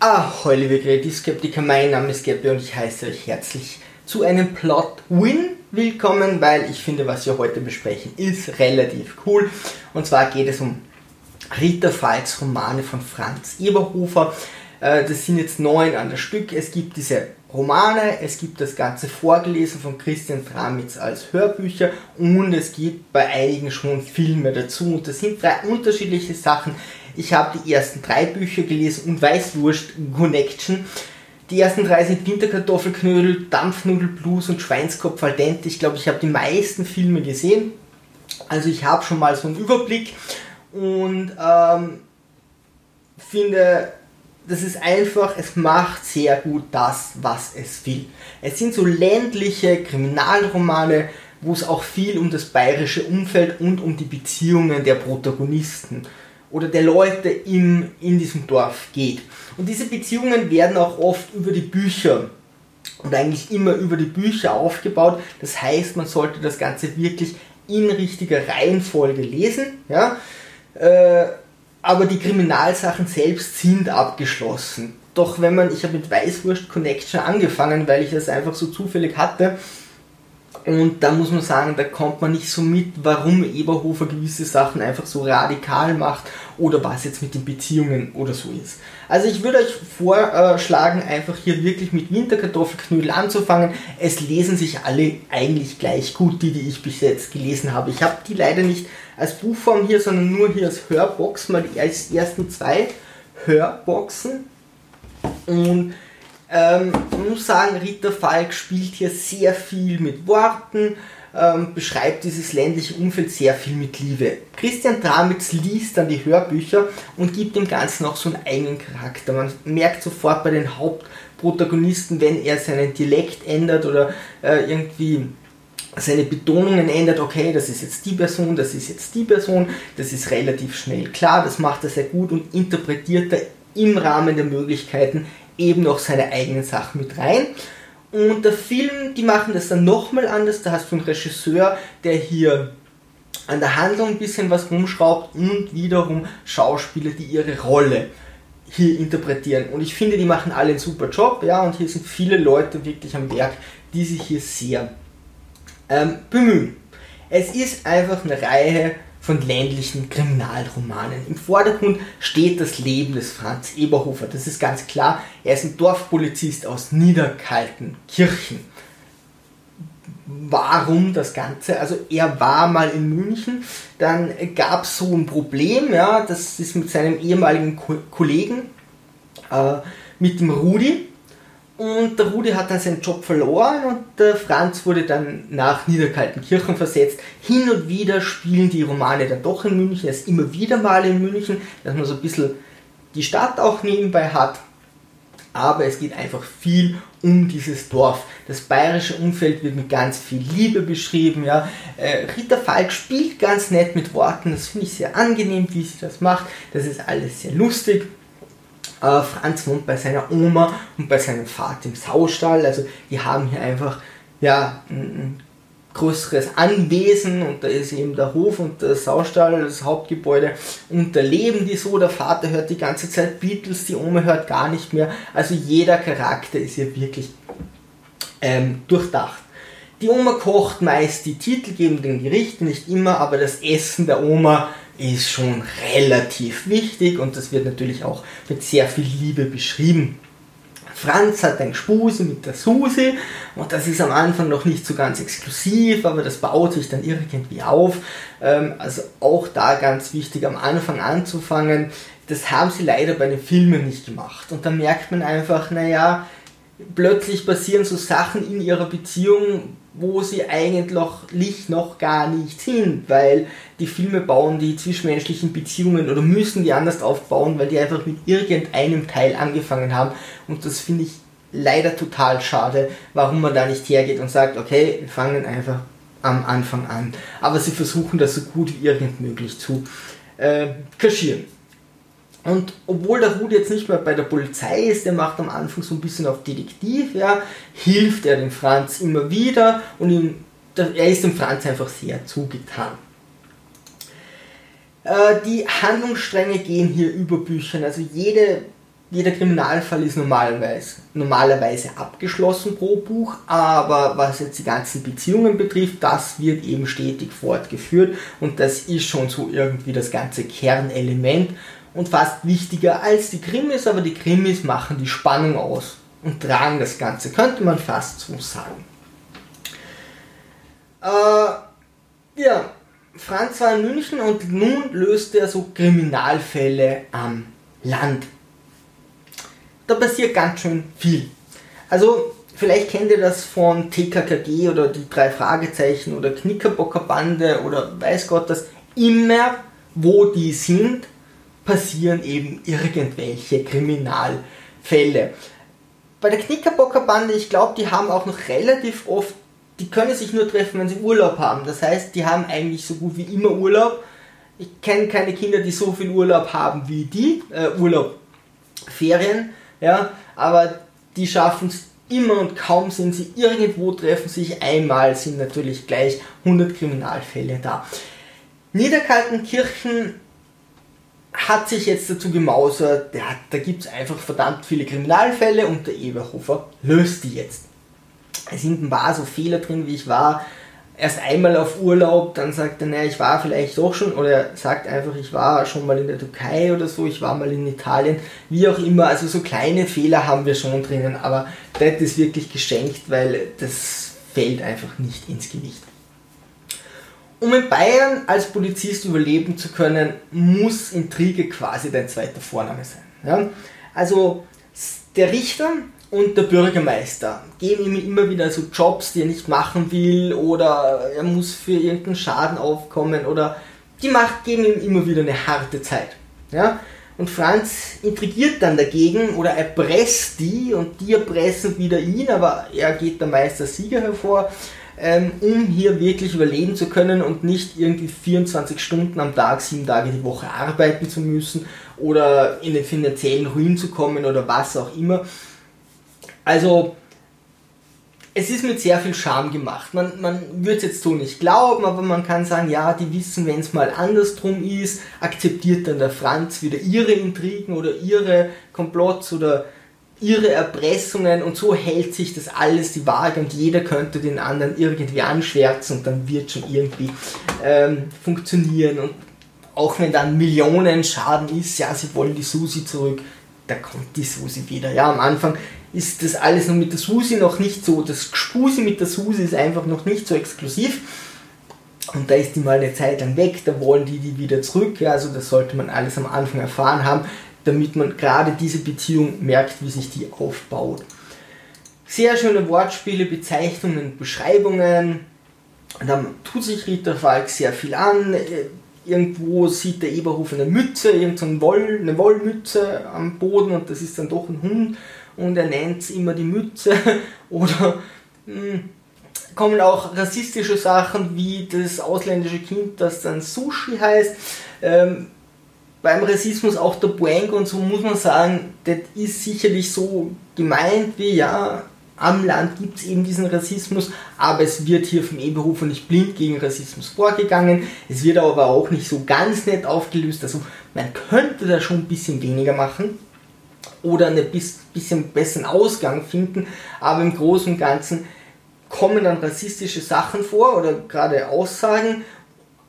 Ahoi liebe Kreativskeptiker, mein Name ist Gabby und ich heiße euch herzlich zu einem Plot-Win willkommen, weil ich finde, was wir heute besprechen, ist relativ cool. Und zwar geht es um Rita Falks Romane von Franz Eberhofer. Äh, das sind jetzt neun an der Stück. Es gibt diese Romane, es gibt das Ganze vorgelesen von Christian Tramitz als Hörbücher und es gibt bei einigen schon Filme dazu. Und das sind drei unterschiedliche Sachen. Ich habe die ersten drei Bücher gelesen und Weißwurst Connection. Die ersten drei sind Winterkartoffelknödel, Dampfnudelblues und Schweinskopf al dente. Ich glaube, ich habe die meisten Filme gesehen. Also ich habe schon mal so einen Überblick und ähm, finde, das ist einfach, es macht sehr gut das, was es will. Es sind so ländliche Kriminalromane, wo es auch viel um das bayerische Umfeld und um die Beziehungen der Protagonisten geht oder der Leute im, in diesem Dorf geht. Und diese Beziehungen werden auch oft über die Bücher und eigentlich immer über die Bücher aufgebaut. Das heißt, man sollte das Ganze wirklich in richtiger Reihenfolge lesen. Ja? Äh, aber die Kriminalsachen selbst sind abgeschlossen. Doch wenn man, ich habe mit Weißwurst Connection angefangen, weil ich das einfach so zufällig hatte, und da muss man sagen, da kommt man nicht so mit, warum Eberhofer gewisse Sachen einfach so radikal macht oder was jetzt mit den Beziehungen oder so ist. Also ich würde euch vorschlagen, einfach hier wirklich mit Winterkartoffelknödel anzufangen. Es lesen sich alle eigentlich gleich gut, die, die ich bis jetzt gelesen habe. Ich habe die leider nicht als Buchform hier, sondern nur hier als Hörbox, mal als ersten zwei Hörboxen. Und ähm, man muss sagen, Rita Falk spielt hier sehr viel mit Worten, ähm, beschreibt dieses ländliche Umfeld sehr viel mit Liebe. Christian Tramitz liest dann die Hörbücher und gibt dem Ganzen auch so einen eigenen Charakter. Man merkt sofort bei den Hauptprotagonisten, wenn er seinen Dialekt ändert oder äh, irgendwie seine Betonungen ändert, okay, das ist jetzt die Person, das ist jetzt die Person, das ist relativ schnell klar, das macht er sehr gut und interpretiert er im Rahmen der Möglichkeiten eben noch seine eigenen Sachen mit rein. Und der Film, die machen das dann nochmal anders. Da hast du einen Regisseur, der hier an der Handlung ein bisschen was rumschraubt und wiederum Schauspieler, die ihre Rolle hier interpretieren. Und ich finde, die machen alle einen super Job, ja, und hier sind viele Leute wirklich am Werk, die sich hier sehr ähm, bemühen. Es ist einfach eine Reihe von ländlichen Kriminalromanen. Im Vordergrund steht das Leben des Franz Eberhofer. Das ist ganz klar. Er ist ein Dorfpolizist aus Niederkaltenkirchen. Warum das Ganze? Also er war mal in München, dann gab es so ein Problem, ja, das ist mit seinem ehemaligen Ko Kollegen, äh, mit dem Rudi, und der Rudi hat dann seinen Job verloren und der Franz wurde dann nach Niederkaltenkirchen versetzt. Hin und wieder spielen die Romane dann doch in München, er ist immer wieder mal in München, dass man so ein bisschen die Stadt auch nebenbei hat. Aber es geht einfach viel um dieses Dorf. Das bayerische Umfeld wird mit ganz viel Liebe beschrieben. Ja. Äh, Rita Falk spielt ganz nett mit Worten, das finde ich sehr angenehm, wie sie das macht. Das ist alles sehr lustig. Äh, Franz wohnt bei seiner Oma und bei seinem Vater im Saustall. Also die haben hier einfach ja, ein größeres Anwesen und da ist eben der Hof und der Saustall, das Hauptgebäude und da leben die so, der Vater hört die ganze Zeit Beatles, die Oma hört gar nicht mehr, also jeder Charakter ist hier wirklich ähm, durchdacht. Die Oma kocht meist die titelgebenden Gerichte, nicht immer, aber das Essen der Oma ist schon relativ wichtig und das wird natürlich auch mit sehr viel Liebe beschrieben. Franz hat ein Spuse mit der Susi und das ist am Anfang noch nicht so ganz exklusiv, aber das baut sich dann irgendwie auf. Ähm, also auch da ganz wichtig am Anfang anzufangen. Das haben sie leider bei den Filmen nicht gemacht. Und da merkt man einfach, naja, plötzlich passieren so Sachen in ihrer Beziehung, wo sie eigentlich noch gar nicht sind, weil die Filme bauen die zwischenmenschlichen Beziehungen oder müssen die anders aufbauen, weil die einfach mit irgendeinem Teil angefangen haben und das finde ich leider total schade, warum man da nicht hergeht und sagt, okay, wir fangen einfach am Anfang an. Aber sie versuchen das so gut wie irgend möglich zu äh, kaschieren. Und obwohl der Rudi jetzt nicht mehr bei der Polizei ist, der macht am Anfang so ein bisschen auf Detektiv, ja, hilft er dem Franz immer wieder und ihm, er ist dem Franz einfach sehr zugetan. Äh, die Handlungsstränge gehen hier über Büchern, also jede jeder Kriminalfall ist normalerweise, normalerweise abgeschlossen pro Buch, aber was jetzt die ganzen Beziehungen betrifft, das wird eben stetig fortgeführt und das ist schon so irgendwie das ganze Kernelement und fast wichtiger als die Krimis, aber die Krimis machen die Spannung aus und tragen das Ganze, könnte man fast so sagen. Äh, ja, Franz war in München und nun löste er so Kriminalfälle am Land da passiert ganz schön viel. Also vielleicht kennt ihr das von TKKG oder die drei Fragezeichen oder Knickerbocker Bande oder weiß Gott das. Immer wo die sind, passieren eben irgendwelche Kriminalfälle. Bei der Knickerbocker Bande, ich glaube, die haben auch noch relativ oft, die können sich nur treffen, wenn sie Urlaub haben. Das heißt, die haben eigentlich so gut wie immer Urlaub. Ich kenne keine Kinder, die so viel Urlaub haben wie die. Äh, Urlaub, Ferien ja, aber die schaffen es immer und kaum sind sie irgendwo, treffen sich einmal, sind natürlich gleich 100 Kriminalfälle da. Niederkaltenkirchen hat sich jetzt dazu gemausert, ja, da gibt es einfach verdammt viele Kriminalfälle und der Eberhofer löst die jetzt. Es sind ein paar so Fehler drin, wie ich war erst einmal auf Urlaub, dann sagt er, naja, ich war vielleicht doch schon, oder er sagt einfach, ich war schon mal in der Türkei oder so, ich war mal in Italien, wie auch immer. Also so kleine Fehler haben wir schon drinnen, aber das ist wirklich geschenkt, weil das fällt einfach nicht ins Gewicht. Um in Bayern als Polizist überleben zu können, muss Intrige quasi dein zweiter Vorname sein. Ja? Also der Richter und der Bürgermeister geben ihm immer wieder so Jobs, die er nicht machen will oder er muss für irgendeinen Schaden aufkommen oder die Macht geben ihm immer wieder eine harte Zeit. Ja? Und Franz intrigiert dann dagegen oder erpresst die und die erpressen wieder ihn, aber er geht der Meister Sieger hervor, ähm, um hier wirklich überleben zu können und nicht irgendwie 24 Stunden am Tag, sieben Tage die Woche arbeiten zu müssen oder in den finanziellen Ruin zu kommen oder was auch immer. Also, es ist mit sehr viel Charme gemacht. Man, man würde es jetzt so nicht glauben, aber man kann sagen, ja, die wissen, wenn es mal andersrum ist, akzeptiert dann der Franz wieder ihre Intrigen oder ihre Komplotts oder ihre Erpressungen und so hält sich das alles die Waage und jeder könnte den anderen irgendwie anschwärzen und dann wird schon irgendwie ähm, funktionieren und auch wenn dann Millionen Schaden ist, ja, sie wollen die Susi zurück, da kommt die Susi wieder. Ja, am Anfang ist das alles noch mit der Susi noch nicht so, das Gespusi mit der Susi ist einfach noch nicht so exklusiv. Und da ist die mal eine Zeit lang weg, da wollen die die wieder zurück. Ja, also das sollte man alles am Anfang erfahren haben, damit man gerade diese Beziehung merkt, wie sich die aufbaut. Sehr schöne Wortspiele, Bezeichnungen, Beschreibungen. Dann tut sich Rita Falk sehr viel an. Irgendwo sieht der Eberhof eine Mütze, irgendeine Woll, eine Wollmütze am Boden und das ist dann doch ein Hund und er nennt immer die Mütze oder mh, hm, kommen auch rassistische Sachen wie das ausländische Kind, das dann Sushi heißt. Ähm, beim Rassismus auch der Boeng und so muss man sagen, das ist sicherlich so gemeint wie ja, am Land gibt es eben diesen Rassismus, aber es wird hier vom Eberhofer nicht blind gegen Rassismus vorgegangen. Es wird aber auch nicht so ganz nett aufgelöst. Also man könnte da schon ein bisschen weniger machen oder einen bisschen besseren Ausgang finden, aber im Großen und Ganzen kommen dann rassistische Sachen vor oder gerade Aussagen,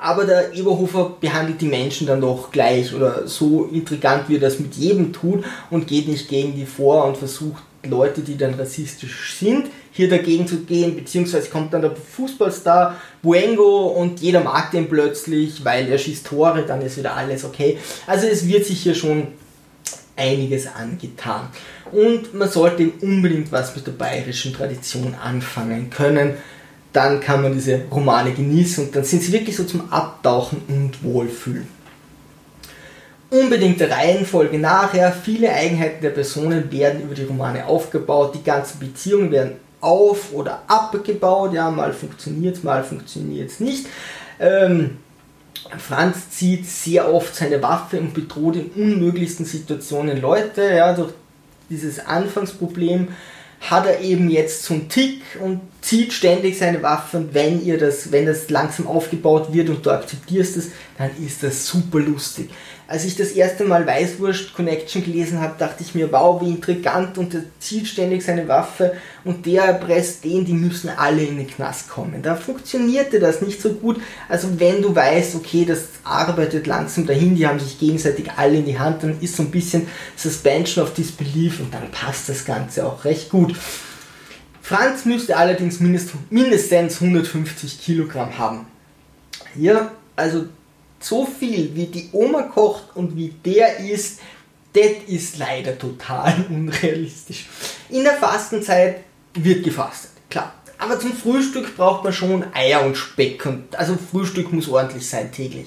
aber der Eberhofer behandelt die Menschen dann doch gleich oder so intrigant, wie er das mit jedem tut und geht nicht gegen die vor und versucht Leute, die dann rassistisch sind, hier dagegen zu gehen, beziehungsweise kommt dann der Fußballstar Buengo und jeder mag den plötzlich, weil er schießt Tore, dann ist wieder alles okay. Also es wird sich hier schon einiges angetan. Und man sollte unbedingt was mit der bayerischen Tradition anfangen können. Dann kann man diese Romane genießen und dann sind sie wirklich so zum Abtauchen und Wohlfühlen. Unbedingt der Reihenfolge nachher. Viele Eigenheiten der Personen werden über die Romane aufgebaut. Die ganzen Beziehungen werden auf- oder abgebaut. Ja, mal funktioniert mal funktioniert es nicht. Ähm, Franz zieht sehr oft seine Waffe und bedroht in unmöglichsten Situationen Leute. Ja, durch dieses Anfangsproblem hat er eben jetzt einen Tick und zieht ständig seine Waffe und wenn ihr das, wenn das langsam aufgebaut wird und du akzeptierst es, dann ist das super lustig. Als ich das erste Mal Weißwurst Connection gelesen habe, dachte ich mir, wow, wie intrigant und der zieht ständig seine Waffe und der erpresst den, die müssen alle in den Knast kommen. Da funktionierte das nicht so gut. Also wenn du weißt, okay, das arbeitet langsam dahin, die haben sich gegenseitig alle in die Hand, dann ist so ein bisschen Suspension of Disbelief und dann passt das Ganze auch recht gut. Franz müsste allerdings mindest, mindestens 150 Kilogramm haben. Hier, also so viel wie die Oma kocht und wie der isst, das ist leider total unrealistisch. In der Fastenzeit wird gefastet, klar. Aber zum Frühstück braucht man schon Eier und Speck und also Frühstück muss ordentlich sein täglich.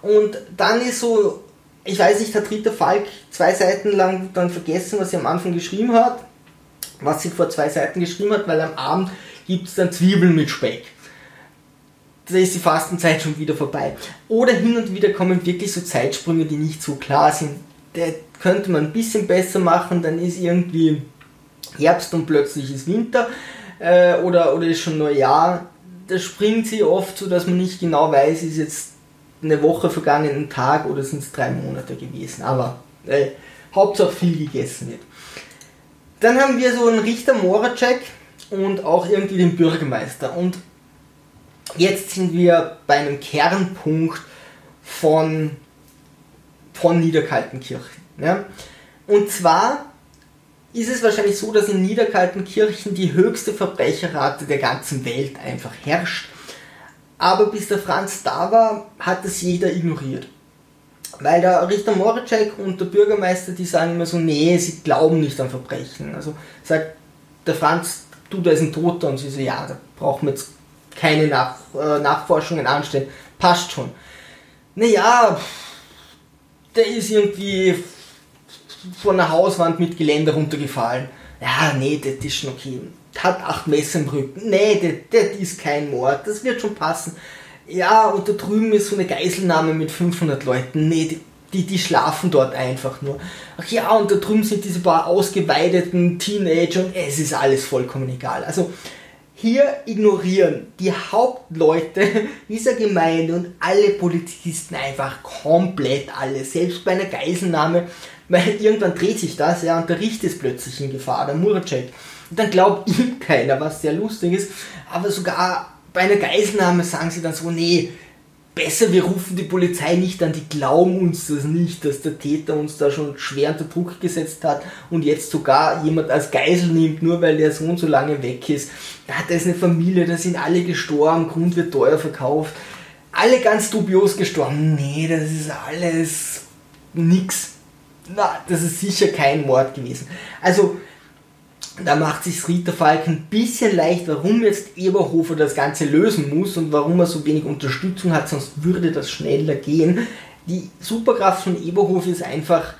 Und dann ist so, ich weiß nicht, hat Rita Falk zwei Seiten lang dann vergessen, was sie am Anfang geschrieben hat, was sie vor zwei Seiten geschrieben hat, weil am Abend gibt es dann Zwiebeln mit Speck da ist die Fastenzeit schon wieder vorbei. Oder hin und wieder kommen wirklich so Zeitsprünge, die nicht so klar sind. Der könnte man ein bisschen besser machen, dann ist irgendwie Herbst und plötzlich ist Winter äh, oder, oder ist schon Neujahr. Da springt sie oft so, dass man nicht genau weiß, ist jetzt eine Woche vergangen, ein Tag oder sind es drei Monate gewesen. Aber äh, Hauptsache viel gegessen wird. Dann haben wir so einen Richter Moracek und auch irgendwie den Bürgermeister. Und jetzt sind wir bei einem Kernpunkt von, von Niederkaltenkirchen. Ja? Und zwar ist es wahrscheinlich so, dass in Niederkaltenkirchen die höchste Verbrecherrate der ganzen Welt einfach herrscht. Aber bis der Franz da war, hat es jeder ignoriert. Weil der Richter Moritschek und der Bürgermeister, die sagen immer so, nee, sie glauben nicht an Verbrechen. Also sagt der Franz, du, da ist ein Toter. Und sie so, ja, da brauchen wir jetzt keine Nach äh, Nachforschungen anstellen. Passt schon. Naja, der ist irgendwie von der Hauswand mit Geländer runtergefallen. Ja, nee, das ist schon okay. Hat acht Messer im Rücken. Nee, das, das ist kein Mord. Das wird schon passen. Ja, und da drüben ist so eine Geiselnahme mit 500 Leuten. Nee, die, die, die schlafen dort einfach nur. Ach ja, und da drüben sind diese paar ausgeweideten Teenager und es ist alles vollkommen egal. Also, hier ignorieren die Hauptleute dieser Gemeinde und alle Polizisten einfach komplett alles. Selbst bei einer Geiselnahme, weil irgendwann dreht sich das, ja, und der Richter ist plötzlich in Gefahr, der Muracek. Und dann glaubt ihm keiner, was sehr lustig ist. Aber sogar bei einer Geiselnahme sagen sie dann so, nee, besser, wir rufen die Polizei nicht an, die glauben uns das nicht, dass der Täter uns da schon schwer unter Druck gesetzt hat und jetzt sogar jemand als Geisel nimmt, nur weil der Sohn so lange weg ist. Da hat er eine Familie, da sind alle gestorben, Grund wird teuer verkauft. Alle ganz dubios gestorben. Nee, das ist alles nix. Na, das ist sicher kein Mord gewesen. Also, da macht sich Rita Falk ein bisschen leicht, warum jetzt Eberhofer das Ganze lösen muss und warum er so wenig Unterstützung hat, sonst würde das schneller gehen. Die Superkraft von Eberhofer ist einfach,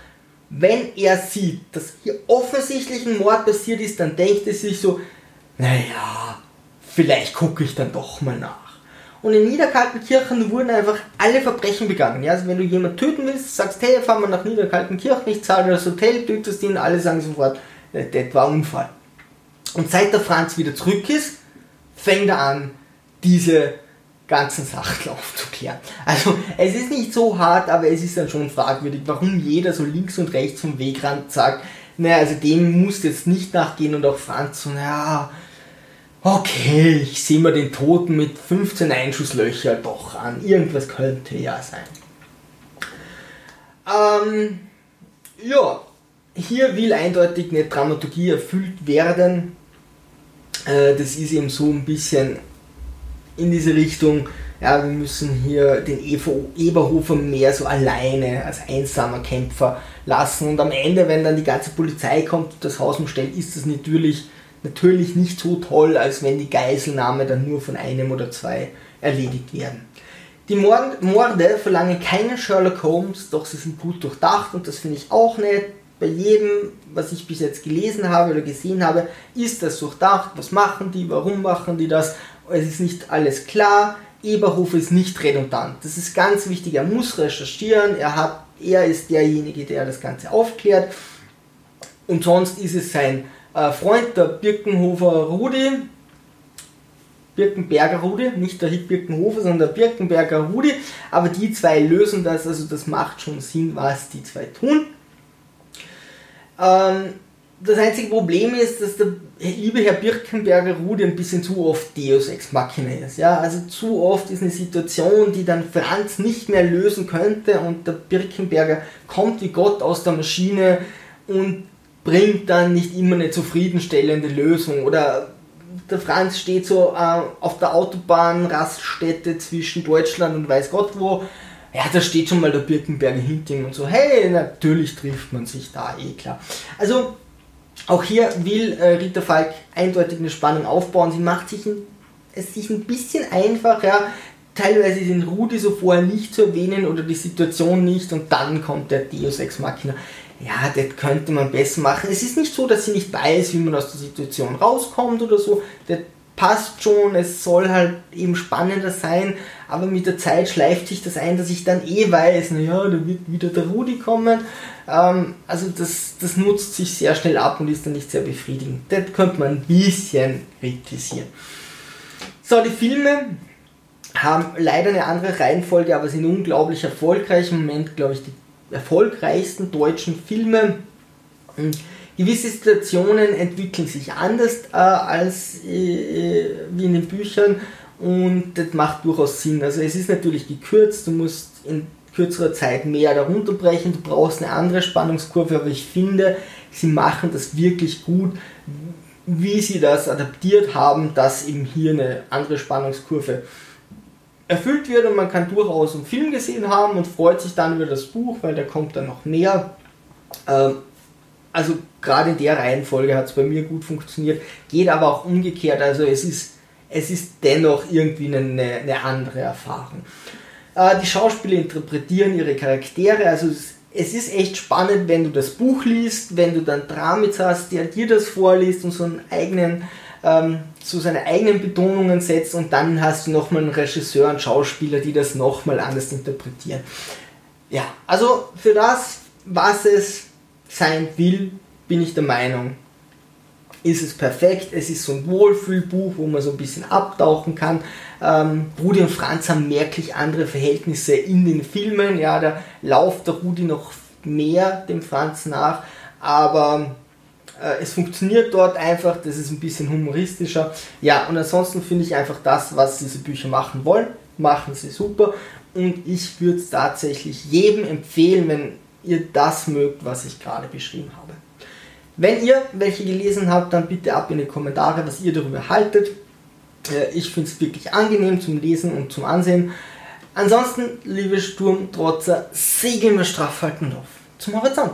wenn er sieht, dass hier offensichtlich ein Mord passiert ist, dann denkt er sich so, naja, vielleicht gucke ich dann doch mal nach. Und in Niederkaltenkirchen wurden einfach alle Verbrechen begangen. Ja, also wenn du jemanden töten willst, sagst, hey, fahren wir nach Niederkaltenkirchen, ich zahle das Hotel, tötest ihn, alle sagen sofort, das war ein Unfall. Und seit der Franz wieder zurück ist, fängt er an, diese ganzen Sachen aufzuklären. Also es ist nicht so hart, aber es ist dann schon fragwürdig, warum jeder so links und rechts vom Wegrand sagt, naja, also dem muss jetzt nicht nachgehen und auch Franz so, naja, okay, ich sehe mir den Toten mit 15 Einschusslöcher doch an. Irgendwas könnte ja sein. Ähm, ja, hier will eindeutig eine Dramaturgie erfüllt werden. Äh, das ist eben so ein bisschen in diese Richtung, ja, wir müssen hier den Eberhofer mehr so alleine als einsamer Kämpfer lassen. Und am Ende, wenn dann die ganze Polizei kommt und das Haus umstellt, ist das natürlich, natürlich nicht so toll, als wenn die Geiselnahme dann nur von einem oder zwei erledigt werden. Die Morde verlangen keinen Sherlock Holmes, doch sie sind gut durchdacht und das finde ich auch nett bei jedem, was ich bis jetzt gelesen habe oder gesehen habe, ist das durchdacht, was machen die, warum machen die das, es ist nicht alles klar, Eberhof ist nicht redundant. Das ist ganz wichtig, er muss recherchieren, er, hat, er ist derjenige, der das Ganze aufklärt. Und sonst ist es sein äh, Freund, der Birkenhofer Rudi, Birkenberger Rudi, nicht der Birkenhofer, sondern der Birkenberger Rudi. Aber die zwei lösen das, also das macht schon Sinn, was die zwei tun. Ähm, das einzige Problem ist, dass der liebe Herr Birkenberger Rudi ein bisschen zu oft Deus Ex Machina ist. Ja, also zu oft ist eine Situation, die dann Franz nicht mehr lösen könnte und der Birkenberger kommt wie Gott aus der Maschine und bringt dann nicht immer eine zufriedenstellende Lösung oder der Franz steht so äh, auf der Autobahnraststätte zwischen Deutschland und weiß Gott wo. Ja, da steht schon mal der Birkenberger hinter ihm und so, hey, natürlich trifft man sich da, eh klar. Also, auch hier will äh, Rita Falk eindeutig eine Spannung aufbauen. Sie macht sich ein, es sich ein bisschen einfach, ja, teilweise den Rudi so vorher nicht zu erwähnen oder die Situation nicht und dann kommt der Deus Ex Machina ja, das könnte man besser machen. Es ist nicht so, dass sie nicht weiß, wie man aus der Situation rauskommt oder so. Das passt schon, es soll halt eben spannender sein, aber mit der Zeit schleift sich das ein, dass ich dann eh weiß, naja, da wird wieder der Rudi kommen. Ähm, also das, das nutzt sich sehr schnell ab und ist dann nicht sehr befriedigend. Das könnte man ein bisschen kritisieren. So, die Filme haben leider eine andere Reihenfolge, aber sind unglaublich erfolgreich. Im Moment, glaube ich, die erfolgreichsten deutschen Filme. Hm, gewisse Situationen entwickeln sich anders äh, als äh, wie in den Büchern und das macht durchaus Sinn. Also es ist natürlich gekürzt, du musst in kürzerer Zeit mehr darunter brechen, du brauchst eine andere Spannungskurve, aber ich finde, sie machen das wirklich gut, wie sie das adaptiert haben, dass eben hier eine andere Spannungskurve erfüllt wird und man kann durchaus einen Film gesehen haben und freut sich dann über das Buch, weil da kommt dann noch mehr. Ähm, also gerade in der Reihenfolge hat es bei mir gut funktioniert, geht aber auch umgekehrt, also es ist, es ist dennoch irgendwie eine, eine andere Erfahrung. Äh, die Schauspieler interpretieren ihre Charaktere, also es, es ist echt spannend, wenn du das Buch liest, wenn du dann Dramitz hast, der dir das vorliest und so einen eigenen ähm, so seine eigenen Betonungen setzt und dann hast du nochmal einen Regisseur und Schauspieler, die das nochmal anders interpretieren. Ja, also für das, was es sein will, bin ich der Meinung, ist es perfekt. Es ist so ein Wohlfühlbuch, wo man so ein bisschen abtauchen kann. Ähm, Rudi und Franz haben merklich andere Verhältnisse in den Filmen. Ja, da lauft der Rudi noch mehr dem Franz nach, aber äh, es funktioniert dort einfach, das ist ein bisschen humoristischer. Ja, und ansonsten finde ich einfach das, was diese Bücher machen wollen, machen sie super. Und ich würde es tatsächlich jedem empfehlen, wenn ihr das mögt, was ich gerade beschrieben habe. Wenn ihr welche gelesen habt, dann bitte ab in die Kommentare, was ihr darüber haltet. Äh, ich finde es wirklich angenehm zum Lesen und zum Ansehen. Ansonsten, liebe Sturmtrotzer, segeln wir straff halten auf zum Horizont.